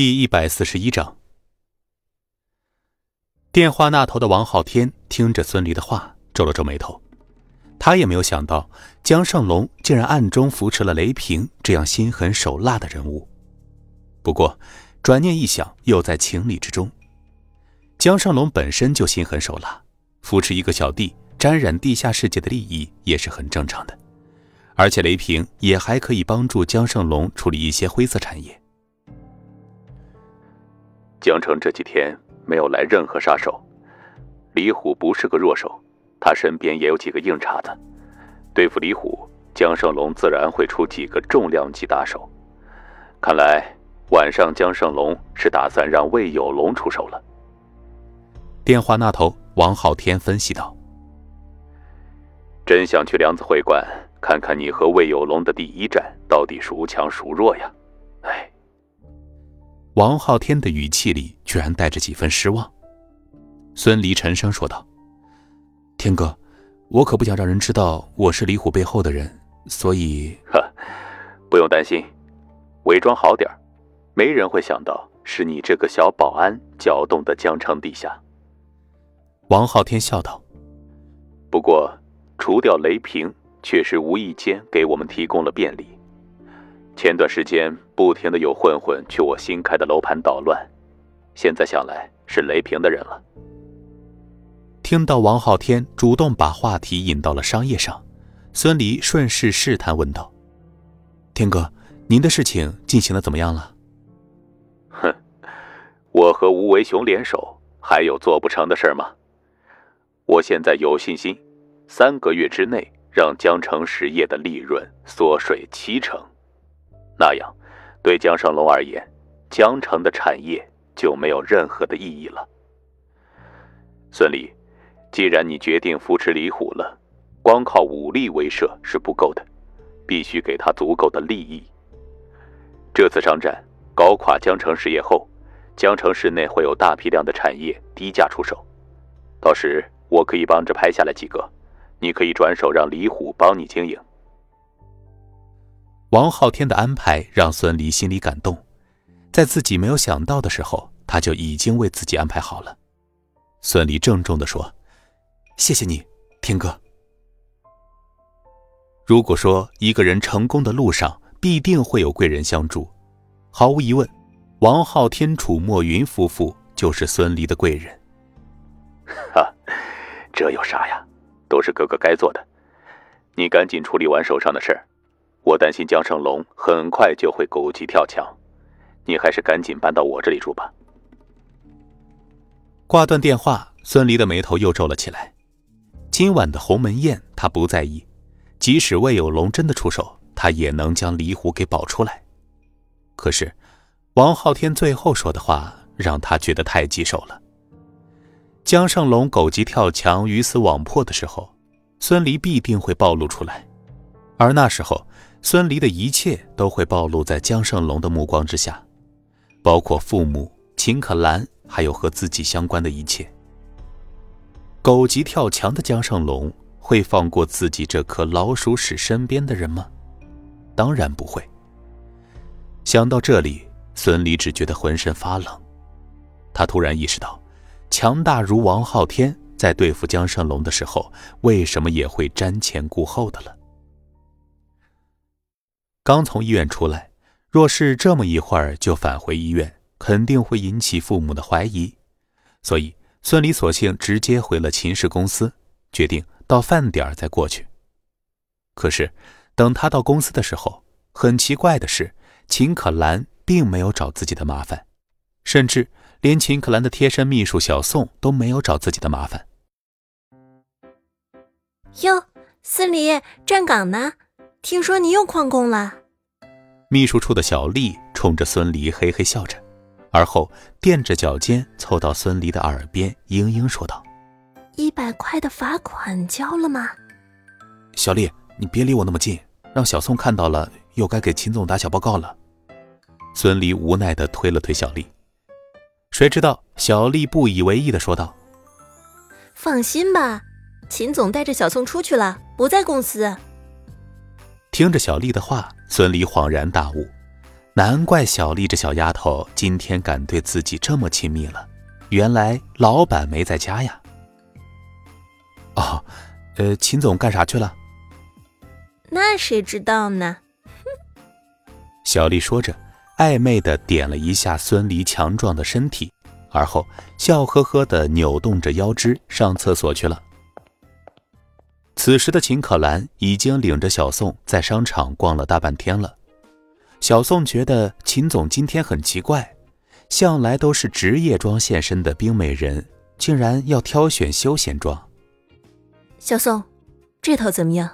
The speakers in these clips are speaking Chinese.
第一百四十一章，电话那头的王浩天听着孙离的话，皱了皱眉头。他也没有想到江胜龙竟然暗中扶持了雷平这样心狠手辣的人物。不过，转念一想，又在情理之中。江胜龙本身就心狠手辣，扶持一个小弟，沾染地下世界的利益也是很正常的。而且，雷平也还可以帮助江胜龙处理一些灰色产业。江城这几天没有来任何杀手，李虎不是个弱手。他身边也有几个硬茬子，对付李虎，江胜龙自然会出几个重量级打手。看来晚上江胜龙是打算让魏有龙出手了。电话那头，王浩天分析道：“真想去梁子会馆看看你和魏有龙的第一战到底孰强孰弱呀？”哎，王浩天的语气里居然带着几分失望。孙离沉声说道。天哥，我可不想让人知道我是李虎背后的人，所以，呵，不用担心，伪装好点没人会想到是你这个小保安搅动的江城地下。王浩天笑道：“不过，除掉雷平，确实无意间给我们提供了便利。前段时间不停的有混混去我新开的楼盘捣乱，现在想来是雷平的人了。”听到王浩天主动把话题引到了商业上，孙离顺势试探问道：“天哥，您的事情进行的怎么样了？”“哼，我和吴为雄联手，还有做不成的事吗？我现在有信心，三个月之内让江城实业的利润缩水七成，那样，对江胜龙而言，江城的产业就没有任何的意义了。”孙离。既然你决定扶持李虎了，光靠武力威慑是不够的，必须给他足够的利益。这次商战搞垮江城实业后，江城市内会有大批量的产业低价出手，到时我可以帮着拍下来几个，你可以转手让李虎帮你经营。王浩天的安排让孙离心里感动，在自己没有想到的时候，他就已经为自己安排好了。孙离郑重地说。谢谢你，天哥。如果说一个人成功的路上必定会有贵人相助，毫无疑问，王浩天、楚墨云夫妇就是孙离的贵人。哈，这有啥呀？都是哥哥该做的。你赶紧处理完手上的事儿，我担心江胜龙很快就会狗急跳墙，你还是赶紧搬到我这里住吧。挂断电话，孙离的眉头又皱了起来。今晚的鸿门宴，他不在意。即使魏有龙真的出手，他也能将李虎给保出来。可是，王浩天最后说的话让他觉得太棘手了。江胜龙狗急跳墙、鱼死网破的时候，孙离必定会暴露出来，而那时候，孙离的一切都会暴露在江胜龙的目光之下，包括父母、秦可兰，还有和自己相关的一切。狗急跳墙的江胜龙会放过自己这颗老鼠屎身边的人吗？当然不会。想到这里，孙离只觉得浑身发冷。他突然意识到，强大如王浩天在对付江胜龙的时候，为什么也会瞻前顾后的了？刚从医院出来，若是这么一会儿就返回医院，肯定会引起父母的怀疑，所以。孙离索性直接回了秦氏公司，决定到饭点儿再过去。可是，等他到公司的时候，很奇怪的是，秦可兰并没有找自己的麻烦，甚至连秦可兰的贴身秘书小宋都没有找自己的麻烦。哟，孙离站岗呢？听说你又旷工了？秘书处的小丽冲着孙离嘿嘿笑着。而后垫着脚尖凑到孙离的耳边，嘤嘤说道：“一百块的罚款交了吗？”小丽，你别离我那么近，让小宋看到了，又该给秦总打小报告了。孙离无奈的推了推小丽，谁知道小丽不以为意的说道：“放心吧，秦总带着小宋出去了，不在公司。”听着小丽的话，孙离恍然大悟。难怪小丽这小丫头今天敢对自己这么亲密了，原来老板没在家呀。哦，呃，秦总干啥去了？那谁知道呢？小丽说着，暧昧的点了一下孙离强壮的身体，而后笑呵呵的扭动着腰肢上厕所去了。此时的秦可兰已经领着小宋在商场逛了大半天了。小宋觉得秦总今天很奇怪，向来都是职业装现身的冰美人，竟然要挑选休闲装。小宋，这套怎么样？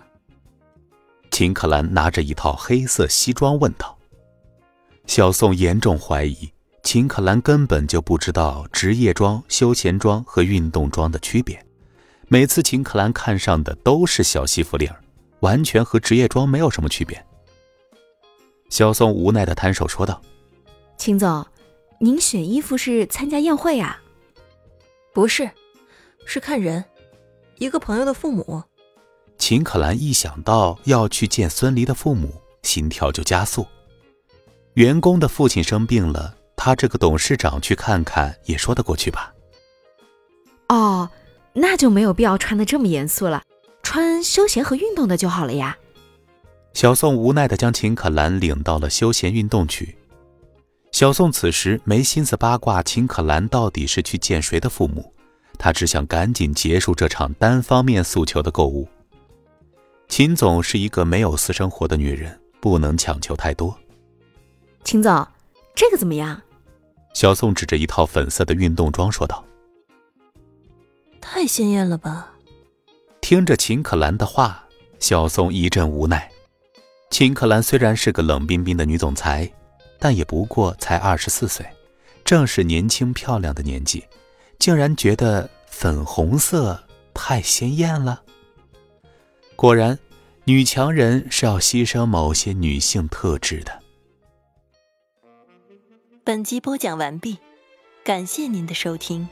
秦可兰拿着一套黑色西装问道。小宋严重怀疑秦可兰根本就不知道职业装、休闲装和运动装的区别。每次秦可兰看上的都是小西服领，完全和职业装没有什么区别。小宋无奈的摊手说道：“秦总，您选衣服是参加宴会啊？不是，是看人，一个朋友的父母。”秦可兰一想到要去见孙离的父母，心跳就加速。员工的父亲生病了，他这个董事长去看看也说得过去吧？哦。那就没有必要穿的这么严肃了，穿休闲和运动的就好了呀。小宋无奈的将秦可兰领到了休闲运动区。小宋此时没心思八卦秦可兰到底是去见谁的父母，他只想赶紧结束这场单方面诉求的购物。秦总是一个没有私生活的女人，不能强求太多。秦总，这个怎么样？小宋指着一套粉色的运动装说道。太鲜艳了吧！听着秦可兰的话，小松一阵无奈。秦可兰虽然是个冷冰冰的女总裁，但也不过才二十四岁，正是年轻漂亮的年纪，竟然觉得粉红色太鲜艳了。果然，女强人是要牺牲某些女性特质的。本集播讲完毕，感谢您的收听。